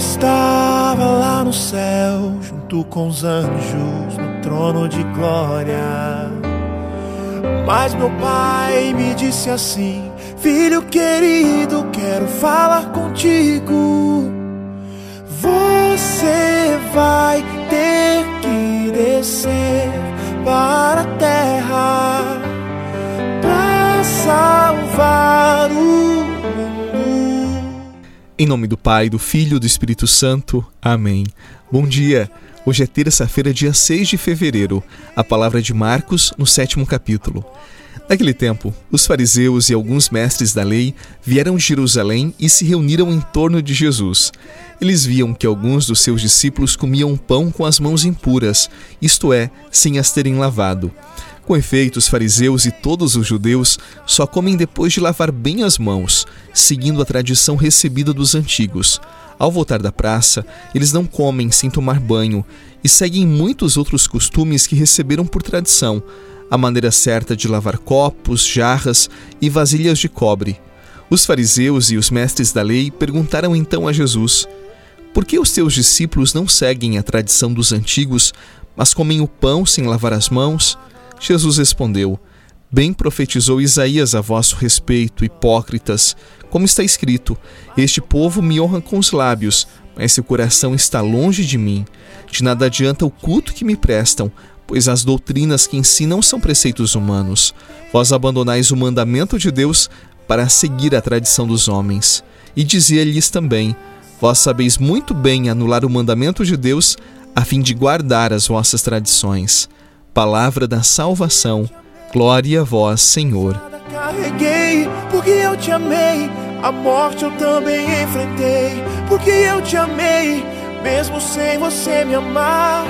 estava lá no céu, junto com os anjos, no trono de glória. Mas meu pai me disse assim: Filho querido, quero falar contigo. Nome do Pai, do Filho e do Espírito Santo. Amém. Bom dia. Hoje é terça-feira, dia 6 de fevereiro. A palavra de Marcos, no sétimo capítulo. Naquele tempo, os fariseus e alguns mestres da lei vieram de Jerusalém e se reuniram em torno de Jesus. Eles viam que alguns dos seus discípulos comiam pão com as mãos impuras, isto é, sem as terem lavado. Com efeito, os fariseus e todos os judeus só comem depois de lavar bem as mãos, seguindo a tradição recebida dos antigos. Ao voltar da praça, eles não comem sem tomar banho e seguem muitos outros costumes que receberam por tradição, a maneira certa de lavar copos, jarras e vasilhas de cobre. Os fariseus e os mestres da lei perguntaram então a Jesus: Por que os teus discípulos não seguem a tradição dos antigos, mas comem o pão sem lavar as mãos? Jesus respondeu: Bem profetizou Isaías a vosso respeito, hipócritas, como está escrito: Este povo me honra com os lábios, mas seu coração está longe de mim. De nada adianta o culto que me prestam, pois as doutrinas que ensinam são preceitos humanos. Vós abandonais o mandamento de Deus para seguir a tradição dos homens. E dizia-lhes também: Vós sabeis muito bem anular o mandamento de Deus, a fim de guardar as vossas tradições. Palavra da salvação. Glória a vós, Senhor. Carreguei, porque eu te amei. A morte eu também enfrentei, porque eu te amei, mesmo sem você me amar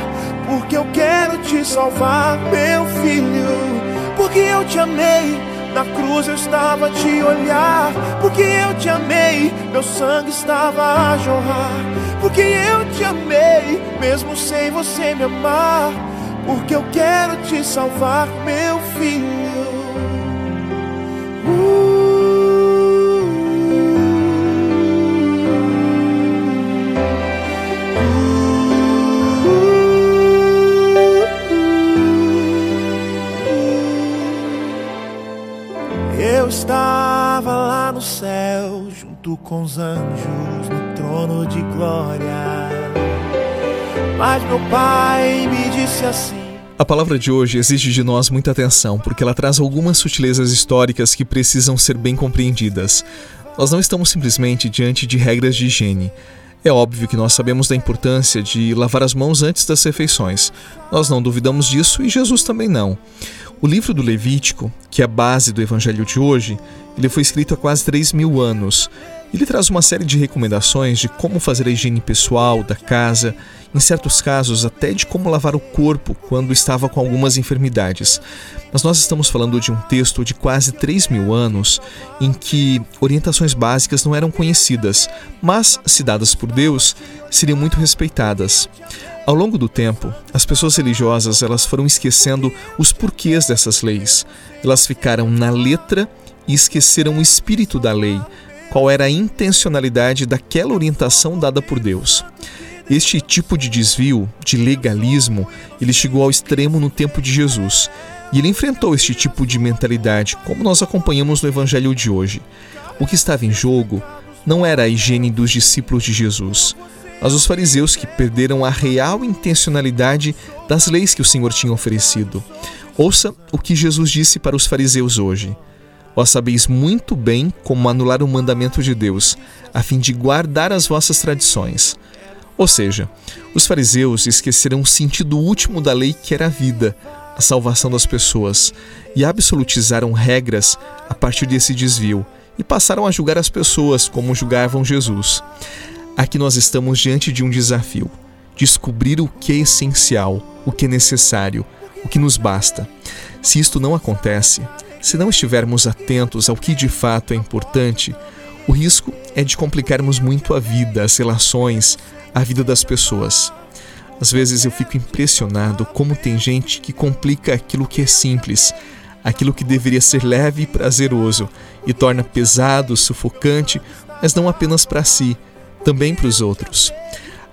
porque eu quero te salvar, meu filho. Porque eu te amei, na cruz eu estava a te olhar. Porque eu te amei, meu sangue estava a jorrar. Porque eu te amei, mesmo sem você me amar. Porque eu quero te salvar, meu filho. Uh. estava lá no céu, junto com os anjos, no trono de glória. Mas meu pai me disse assim. A palavra de hoje exige de nós muita atenção, porque ela traz algumas sutilezas históricas que precisam ser bem compreendidas. Nós não estamos simplesmente diante de regras de higiene. É óbvio que nós sabemos da importância de lavar as mãos antes das refeições. Nós não duvidamos disso e Jesus também não. O livro do Levítico, que é a base do evangelho de hoje, ele foi escrito há quase 3 mil anos. Ele traz uma série de recomendações de como fazer a higiene pessoal, da casa, em certos casos até de como lavar o corpo quando estava com algumas enfermidades. Mas nós estamos falando de um texto de quase 3 mil anos em que orientações básicas não eram conhecidas, mas, se dadas por Deus, seriam muito respeitadas. Ao longo do tempo, as pessoas religiosas elas foram esquecendo os porquês dessas leis. Elas ficaram na letra e esqueceram o espírito da lei, qual era a intencionalidade daquela orientação dada por Deus. Este tipo de desvio, de legalismo, ele chegou ao extremo no tempo de Jesus. E ele enfrentou este tipo de mentalidade, como nós acompanhamos no evangelho de hoje. O que estava em jogo não era a higiene dos discípulos de Jesus, mas os fariseus que perderam a real intencionalidade das leis que o Senhor tinha oferecido. Ouça o que Jesus disse para os fariseus hoje. Vós sabeis muito bem como anular o mandamento de Deus, a fim de guardar as vossas tradições. Ou seja, os fariseus esqueceram o sentido último da lei que era a vida, a salvação das pessoas, e absolutizaram regras a partir desse desvio e passaram a julgar as pessoas como julgavam Jesus. Aqui nós estamos diante de um desafio: descobrir o que é essencial, o que é necessário, o que nos basta. Se isto não acontece, se não estivermos atentos ao que de fato é importante, o risco é de complicarmos muito a vida, as relações, a vida das pessoas. Às vezes eu fico impressionado como tem gente que complica aquilo que é simples, aquilo que deveria ser leve e prazeroso, e torna pesado, sufocante, mas não apenas para si, também para os outros.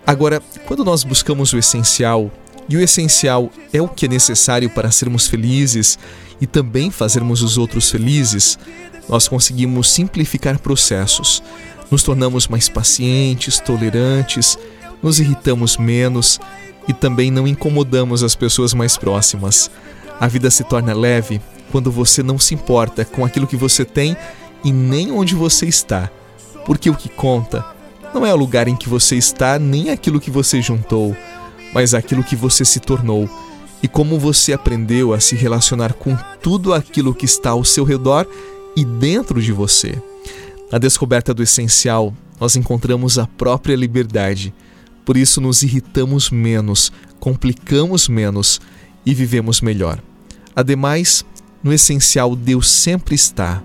Agora, quando nós buscamos o essencial, e o essencial é o que é necessário para sermos felizes e também fazermos os outros felizes, nós conseguimos simplificar processos, nos tornamos mais pacientes, tolerantes, nos irritamos menos e também não incomodamos as pessoas mais próximas. A vida se torna leve quando você não se importa com aquilo que você tem e nem onde você está, porque o que conta não é o lugar em que você está nem aquilo que você juntou, mas aquilo que você se tornou e como você aprendeu a se relacionar com tudo aquilo que está ao seu redor e dentro de você. Na descoberta do essencial, nós encontramos a própria liberdade. Por isso, nos irritamos menos, complicamos menos e vivemos melhor. Ademais, no essencial, Deus sempre está.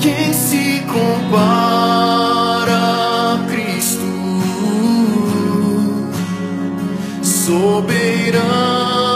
Quem se compara soberano.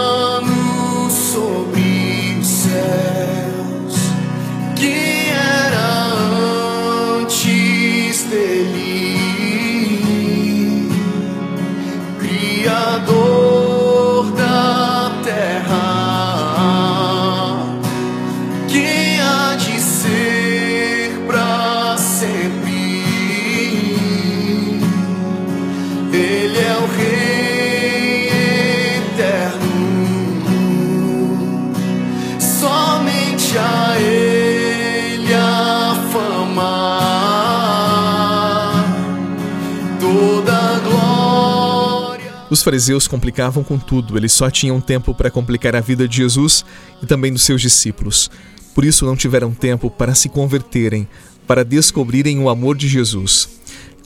Os fariseus complicavam com tudo, eles só tinham tempo para complicar a vida de Jesus e também dos seus discípulos. Por isso não tiveram tempo para se converterem, para descobrirem o amor de Jesus.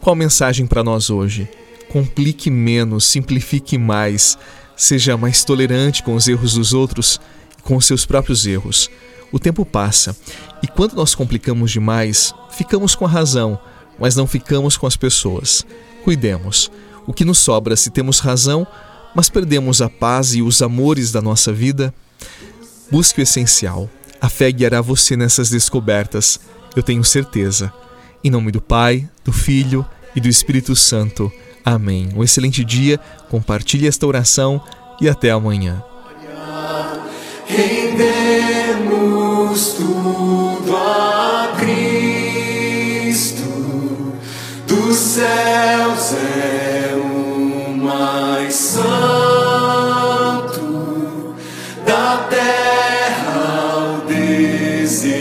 Qual mensagem para nós hoje? Complique menos, simplifique mais, seja mais tolerante com os erros dos outros e com os seus próprios erros. O tempo passa e quando nós complicamos demais, ficamos com a razão, mas não ficamos com as pessoas. Cuidemos o que nos sobra se temos razão, mas perdemos a paz e os amores da nossa vida? Busque o essencial. A fé guiará você nessas descobertas, eu tenho certeza. Em nome do Pai, do Filho e do Espírito Santo. Amém. Um excelente dia, compartilhe esta oração e até amanhã. Rendemos tudo a Cristo dos céus. É santo da terra ao desejado